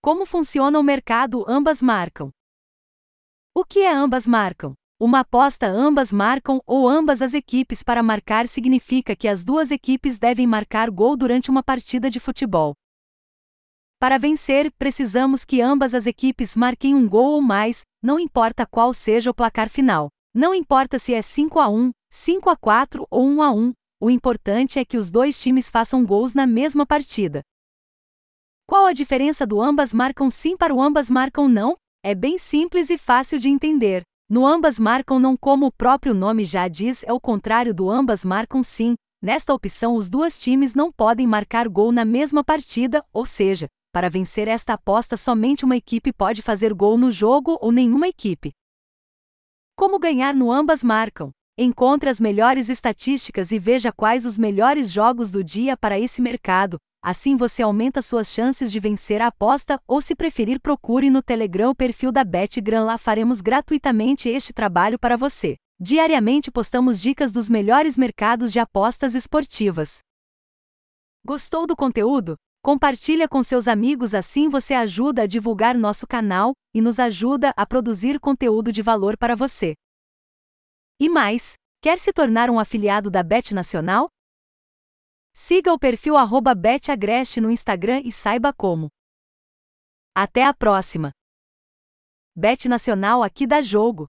Como funciona o mercado ambas marcam? O que é ambas marcam? Uma aposta ambas marcam ou ambas as equipes para marcar significa que as duas equipes devem marcar gol durante uma partida de futebol. Para vencer, precisamos que ambas as equipes marquem um gol ou mais, não importa qual seja o placar final. Não importa se é 5 a 1, 5 a 4 ou 1 a 1, o importante é que os dois times façam gols na mesma partida. Qual a diferença do ambas marcam sim para o ambas marcam não? É bem simples e fácil de entender. No ambas marcam não, como o próprio nome já diz, é o contrário do ambas marcam sim. Nesta opção, os dois times não podem marcar gol na mesma partida, ou seja, para vencer esta aposta, somente uma equipe pode fazer gol no jogo ou nenhuma equipe. Como ganhar no ambas marcam? Encontre as melhores estatísticas e veja quais os melhores jogos do dia para esse mercado. Assim você aumenta suas chances de vencer a aposta, ou se preferir, procure no Telegram o perfil da BetGran. Lá faremos gratuitamente este trabalho para você. Diariamente postamos dicas dos melhores mercados de apostas esportivas. Gostou do conteúdo? Compartilha com seus amigos assim você ajuda a divulgar nosso canal e nos ajuda a produzir conteúdo de valor para você. E mais, quer se tornar um afiliado da Bet Nacional? Siga o perfil betagreste no Instagram e saiba como. Até a próxima! Bet Nacional aqui dá jogo.